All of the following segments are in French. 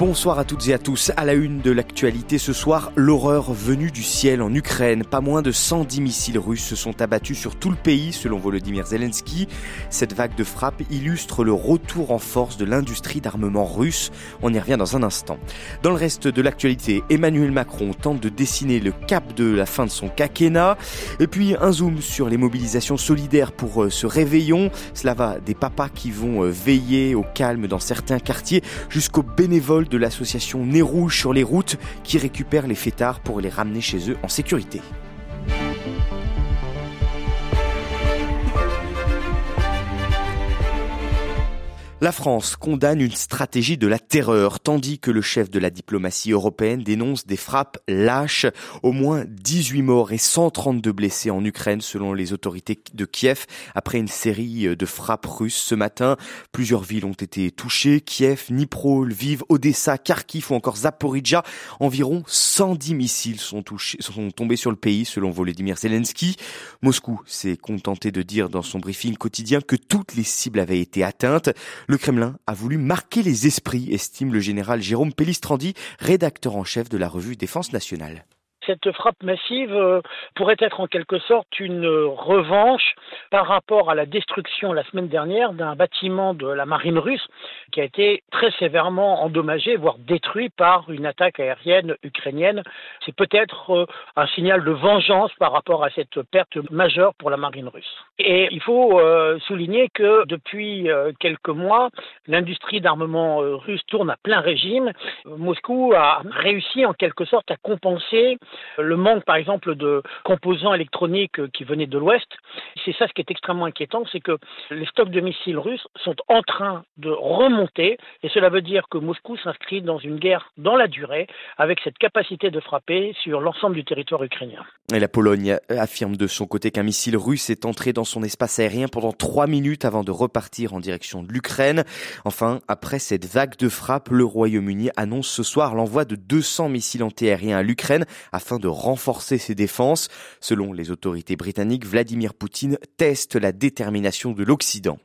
Bonsoir à toutes et à tous. À la une de l'actualité ce soir, l'horreur venue du ciel en Ukraine. Pas moins de 110 missiles russes se sont abattus sur tout le pays, selon Volodymyr Zelensky. Cette vague de frappe illustre le retour en force de l'industrie d'armement russe. On y revient dans un instant. Dans le reste de l'actualité, Emmanuel Macron tente de dessiner le cap de la fin de son quinquennat. Et puis un zoom sur les mobilisations solidaires pour euh, ce réveillon. Cela va des papas qui vont euh, veiller au calme dans certains quartiers jusqu'aux bénévoles de l'association Nez Rouge sur les routes qui récupère les fêtards pour les ramener chez eux en sécurité. La France condamne une stratégie de la terreur, tandis que le chef de la diplomatie européenne dénonce des frappes lâches. Au moins 18 morts et 132 blessés en Ukraine, selon les autorités de Kiev, après une série de frappes russes ce matin. Plusieurs villes ont été touchées. Kiev, Dnipro, Lviv, Odessa, Kharkiv ou encore Zaporizhia. Environ 110 missiles sont, sont tombés sur le pays, selon Volodymyr Zelensky. Moscou s'est contenté de dire dans son briefing quotidien que toutes les cibles avaient été atteintes. Le Kremlin a voulu marquer les esprits, estime le général Jérôme Pellistrandi, rédacteur en chef de la revue Défense nationale cette frappe massive euh, pourrait être en quelque sorte une revanche par rapport à la destruction la semaine dernière d'un bâtiment de la marine russe qui a été très sévèrement endommagé, voire détruit par une attaque aérienne ukrainienne. C'est peut-être euh, un signal de vengeance par rapport à cette perte majeure pour la marine russe. Et il faut euh, souligner que depuis quelques mois, l'industrie d'armement russe tourne à plein régime. Moscou a réussi en quelque sorte à compenser le manque, par exemple, de composants électroniques qui venaient de l'Ouest, c'est ça ce qui est extrêmement inquiétant, c'est que les stocks de missiles russes sont en train de remonter, et cela veut dire que Moscou s'inscrit dans une guerre dans la durée, avec cette capacité de frapper sur l'ensemble du territoire ukrainien. Et la Pologne affirme de son côté qu'un missile russe est entré dans son espace aérien pendant trois minutes avant de repartir en direction de l'Ukraine. Enfin, après cette vague de frappe, le Royaume-Uni annonce ce soir l'envoi de 200 missiles antiaériens à l'Ukraine afin de renforcer ses défenses. Selon les autorités britanniques, Vladimir Poutine teste la détermination de l'Occident.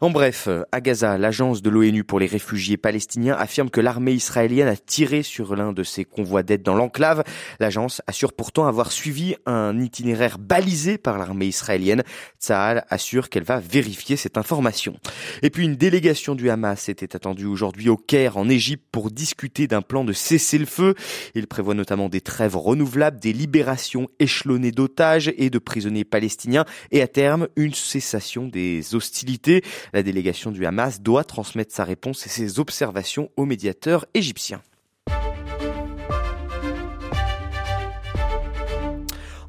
En bref, à Gaza, l'agence de l'ONU pour les réfugiés palestiniens affirme que l'armée israélienne a tiré sur l'un de ses convois d'aide dans l'enclave. L'agence assure pourtant avoir suivi un itinéraire balisé par l'armée israélienne. Tsahal assure qu'elle va vérifier cette information. Et puis une délégation du Hamas était attendue aujourd'hui au Caire en Égypte pour discuter d'un plan de cessez-le-feu. Il prévoit notamment des trêves renouvelables, des libérations échelonnées d'otages et de prisonniers palestiniens et à terme une cessation des hostilités. La délégation du Hamas doit transmettre sa réponse et ses observations aux médiateurs égyptiens.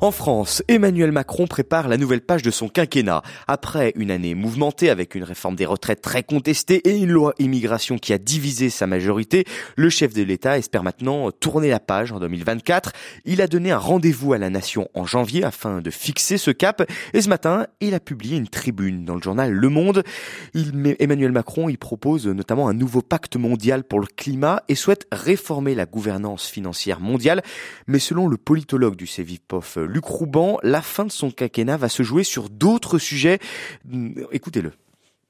En France, Emmanuel Macron prépare la nouvelle page de son quinquennat. Après une année mouvementée avec une réforme des retraites très contestée et une loi immigration qui a divisé sa majorité, le chef de l'État espère maintenant tourner la page en 2024. Il a donné un rendez-vous à la nation en janvier afin de fixer ce cap et ce matin, il a publié une tribune dans le journal Le Monde. Emmanuel Macron y propose notamment un nouveau pacte mondial pour le climat et souhaite réformer la gouvernance financière mondiale. Mais selon le politologue du CEVIPOF, Luc Rouban, la fin de son quinquennat va se jouer sur d'autres sujets. Écoutez-le.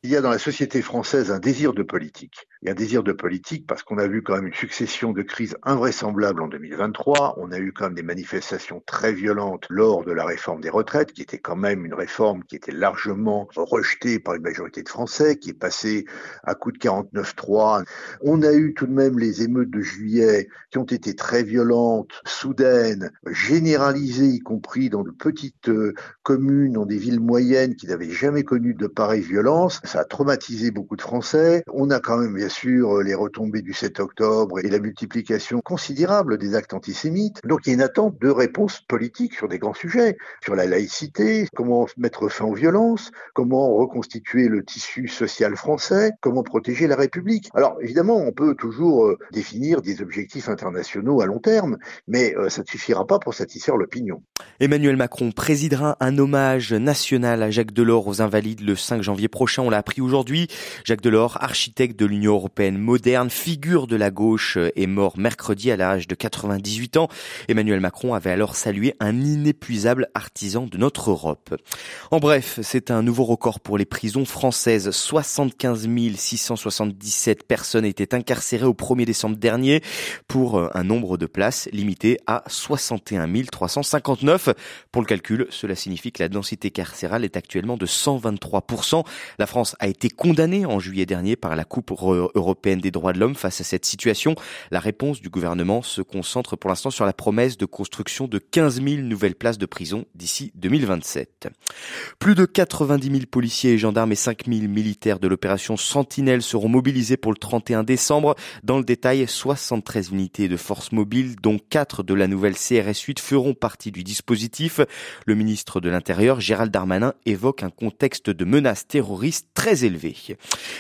Il y a dans la société française un désir de politique. Il y a un désir de politique parce qu'on a vu quand même une succession de crises invraisemblables en 2023. On a eu quand même des manifestations très violentes lors de la réforme des retraites, qui était quand même une réforme qui était largement rejetée par une majorité de Français, qui est passée à coup de 49-3. On a eu tout de même les émeutes de juillet qui ont été très violentes, soudaines, généralisées, y compris dans de petites euh, communes, dans des villes moyennes qui n'avaient jamais connu de pareilles violences ça a traumatisé beaucoup de Français. On a quand même bien sûr les retombées du 7 octobre et la multiplication considérable des actes antisémites. Donc il y a une attente de réponses politiques sur des grands sujets, sur la laïcité, comment mettre fin aux violences, comment reconstituer le tissu social français, comment protéger la République. Alors évidemment, on peut toujours euh, définir des objectifs internationaux à long terme, mais euh, ça ne suffira pas pour satisfaire l'opinion. Emmanuel Macron présidera un hommage national à Jacques Delors aux Invalides le 5 janvier prochain. On l'a appris aujourd'hui. Jacques Delors, architecte de l'Union moderne, figure de la gauche, est mort mercredi à l'âge de 98 ans. Emmanuel Macron avait alors salué un inépuisable artisan de notre Europe. En bref, c'est un nouveau record pour les prisons françaises. 75 677 personnes étaient incarcérées au 1er décembre dernier pour un nombre de places limité à 61 359. Pour le calcul, cela signifie que la densité carcérale est actuellement de 123%. La France a été condamnée en juillet dernier par la Coupe européenne des droits de l'homme face à cette situation. La réponse du gouvernement se concentre pour l'instant sur la promesse de construction de 15 000 nouvelles places de prison d'ici 2027. Plus de 90 000 policiers et gendarmes et 5 000 militaires de l'opération Sentinelle seront mobilisés pour le 31 décembre. Dans le détail, 73 unités de forces mobiles, dont 4 de la nouvelle CRS 8, feront partie du dispositif. Le ministre de l'Intérieur, Gérald Darmanin, évoque un contexte de menaces terroristes très élevé.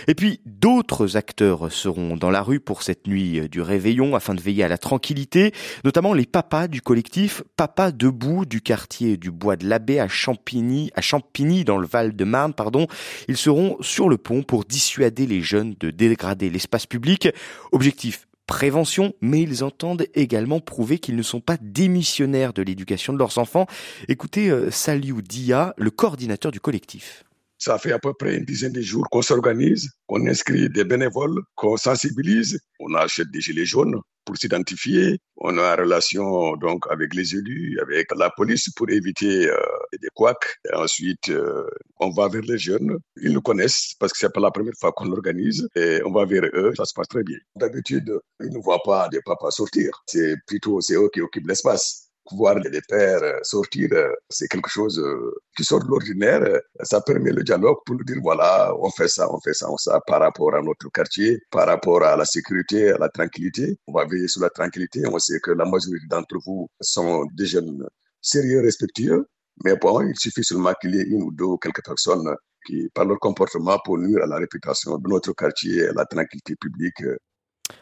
Et puis, d'autres acteurs seront dans la rue pour cette nuit du réveillon afin de veiller à la tranquillité, notamment les papas du collectif Papa debout du quartier du Bois de l'Abbé à Champigny, à Champigny dans le Val-de-Marne, pardon. Ils seront sur le pont pour dissuader les jeunes de dégrader l'espace public. Objectif prévention, mais ils entendent également prouver qu'ils ne sont pas démissionnaires de l'éducation de leurs enfants. Écoutez euh, Saliou Dia, le coordinateur du collectif. Ça fait à peu près une dizaine de jours qu'on s'organise, qu'on inscrit des bénévoles, qu'on sensibilise, on achète des gilets jaunes pour s'identifier. On a une relation donc avec les élus, avec la police pour éviter euh, des couacs. ensuite, euh, on va vers les jeunes. Ils nous connaissent parce que c'est pas la première fois qu'on l'organise et on va vers eux. Ça se passe très bien. D'habitude, ils ne voient pas des papas sortir. C'est plutôt c'est eux qui occupent l'espace voir les pères euh, sortir, euh, c'est quelque chose euh, qui sort de l'ordinaire. Ça permet le dialogue pour dire, voilà, on fait ça, on fait ça, on fait ça par rapport à notre quartier, par rapport à la sécurité, à la tranquillité. On va veiller sur la tranquillité. On sait que la majorité d'entre vous sont des jeunes sérieux, respectueux. Mais bon, il suffit seulement qu'il y ait une ou deux quelques personnes qui, par leur comportement, pour nuire à la réputation de notre quartier, à la tranquillité publique,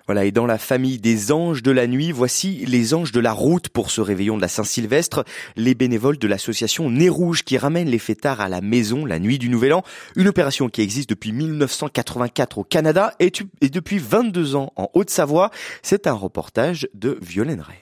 voilà, et dans la famille des anges de la nuit, voici les anges de la route pour ce réveillon de la Saint-Sylvestre, les bénévoles de l'association Nez Rouge qui ramènent les fêtards à la maison la nuit du Nouvel An, une opération qui existe depuis 1984 au Canada et, depuis 22 ans en Haute-Savoie. C'est un reportage de Violaine Ray.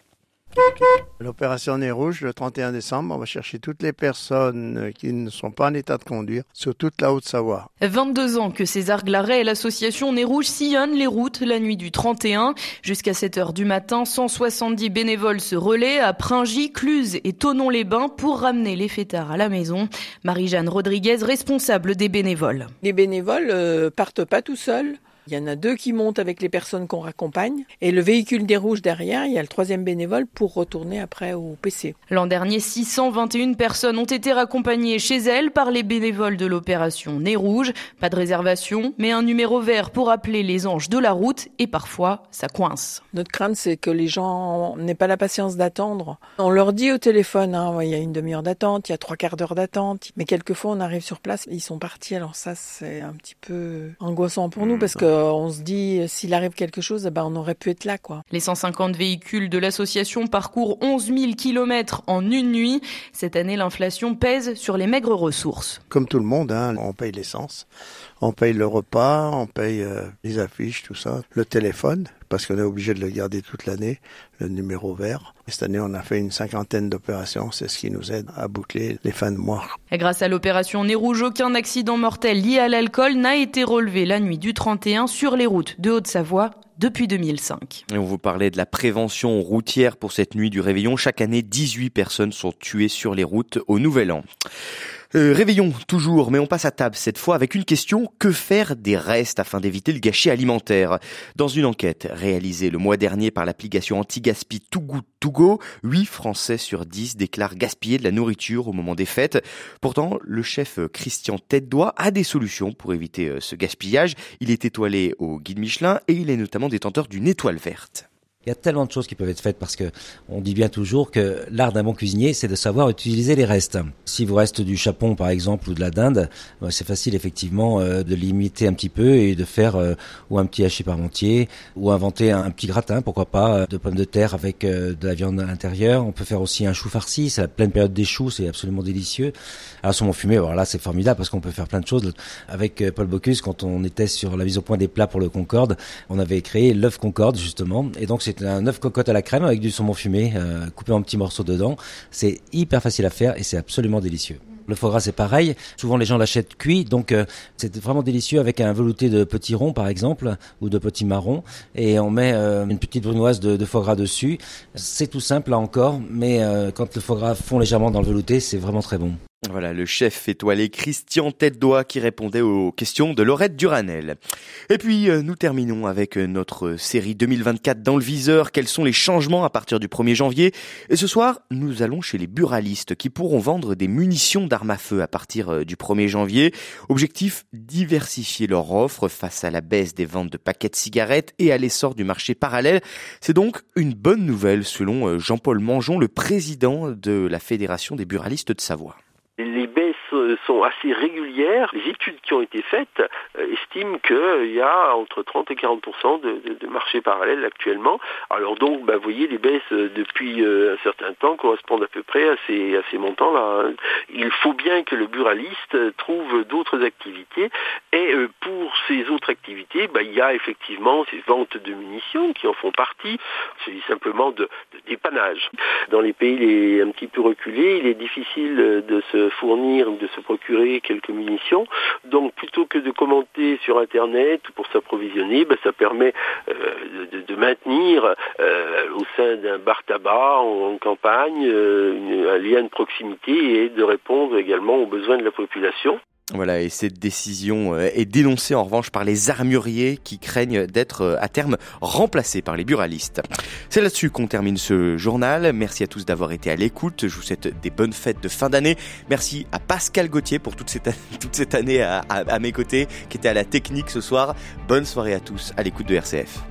L'opération Nez Rouge, le 31 décembre, on va chercher toutes les personnes qui ne sont pas en état de conduire sur toute la Haute-Savoie. 22 ans que César Glaret et l'association Nez Rouge sillonnent les routes la nuit du 31. Jusqu'à 7 heures du matin, 170 bénévoles se relaient à Pringy, Cluse et Tonon-les-Bains pour ramener les fêtards à la maison. Marie-Jeanne Rodriguez, responsable des bénévoles. Les bénévoles euh, partent pas tout seuls. Il y en a deux qui montent avec les personnes qu'on raccompagne. Et le véhicule des rouges derrière, il y a le troisième bénévole pour retourner après au PC. L'an dernier, 621 personnes ont été raccompagnées chez elles par les bénévoles de l'opération Nez Rouge. Pas de réservation, mais un numéro vert pour appeler les anges de la route. Et parfois, ça coince. Notre crainte, c'est que les gens n'aient pas la patience d'attendre. On leur dit au téléphone, hein, il y a une demi-heure d'attente, il y a trois quarts d'heure d'attente. Mais quelquefois, on arrive sur place, ils sont partis. Alors ça, c'est un petit peu angoissant pour nous mmh. parce que on se dit s'il arrive quelque chose, ben on aurait pu être là quoi. Les 150 véhicules de l'association parcourent 11 000 kilomètres en une nuit. Cette année, l'inflation pèse sur les maigres ressources. Comme tout le monde, hein, on paye l'essence, on paye le repas, on paye euh, les affiches, tout ça, le téléphone parce qu'on est obligé de le garder toute l'année, le numéro vert. Cette année, on a fait une cinquantaine d'opérations. C'est ce qui nous aide à boucler les fins de mois. Et grâce à l'opération Nez Rouge, aucun accident mortel lié à l'alcool n'a été relevé la nuit du 31 sur les routes de Haute-Savoie depuis 2005. Et on vous parlait de la prévention routière pour cette nuit du réveillon. Chaque année, 18 personnes sont tuées sur les routes au Nouvel An. Euh, réveillons toujours, mais on passe à table cette fois avec une question que faire des restes afin d'éviter le gâchis alimentaire? Dans une enquête réalisée le mois dernier par l'application anti-gaspi Too Good To Go, 8 Français sur 10 déclarent gaspiller de la nourriture au moment des fêtes. Pourtant, le chef Christian tête a des solutions pour éviter euh, ce gaspillage. Il est étoilé au guide Michelin et il est notamment détenteur d'une étoile verte. Il y a tellement de choses qui peuvent être faites parce que on dit bien toujours que l'art d'un bon cuisinier, c'est de savoir utiliser les restes. Si vous reste du chapon, par exemple, ou de la dinde, euh, c'est facile effectivement euh, de limiter un petit peu et de faire euh, ou un petit hachis parmentier ou inventer un, petit gratin, pourquoi pas, de pommes de terre avec de la viande à l'intérieur. On peut faire aussi un chou farci, c'est la pleine période des choux, c'est absolument délicieux. Alors saumon fumé, alors là c'est formidable parce qu'on peut faire plein de choses. Avec Paul Bocuse, quand on était sur la mise au point des plats pour le Concorde, on avait créé l'œuf Concorde justement, et donc c'est un œuf cocotte à la crème avec du saumon fumé euh, coupé en petits morceaux dedans. C'est hyper facile à faire et c'est absolument délicieux. Le foie gras c'est pareil. Souvent les gens l'achètent cuit, donc euh, c'est vraiment délicieux avec un velouté de petits ronds par exemple ou de petits marrons et on met euh, une petite brunoise de, de, foie gras dessus. C'est tout simple là encore, mais quand le foie gras fond légèrement dans le velouté, c'est vraiment très bon. Voilà le chef étoilé Christian tête qui répondait aux questions de Laurette Duranel. Et puis euh, nous terminons avec euh, notre série 2024 dans le viseur. Quels sont les changements à partir du 1er janvier? Et ce soir, nous allons chez les buralistes qui pourront vendre des munitions d'armes à feu à partir euh, du 1er janvier. Objectif diversifier leur offre face à la baisse des ventes de paquets de cigarettes et à l'essor du marché parallèle. C'est donc une bonne nouvelle selon Jean-Paul Mangeon, le président de la Fédération des buralistes de Savoie les sont assez régulières. Les études qui ont été faites euh, estiment qu'il y a entre 30 et 40 de, de, marché parallèle actuellement. Alors donc, bah, vous voyez, les baisses euh, depuis euh, un certain temps correspondent à peu près à ces, montants-là. Il faut bien que le buraliste trouve d'autres activités. Et pour ces autres activités, bah, il y a effectivement ces ventes de munitions qui en font partie. C'est simplement de, de dépannage. Dans les pays les, un petit peu reculés, il est difficile de se fournir, de se procurer quelques munitions. Donc plutôt que de commenter sur Internet pour s'approvisionner, ben, ça permet euh, de, maintenir euh, au sein d'un bar tabac en, campagne euh, un lien de proximité et de répondre également aux besoins de la population. Voilà, et cette décision euh, est dénoncée en revanche par les armuriers qui craignent d'être euh, à terme remplacés par les buralistes. C'est là-dessus qu'on termine ce journal. Merci à tous d'avoir été à l'écoute. Je vous souhaite des bonnes fêtes de fin d'année. Merci à Pascal Gauthier pour toute cette, année à mes côtés, qui était à la technique ce soir. Bonne soirée à tous à l'écoute de RCF.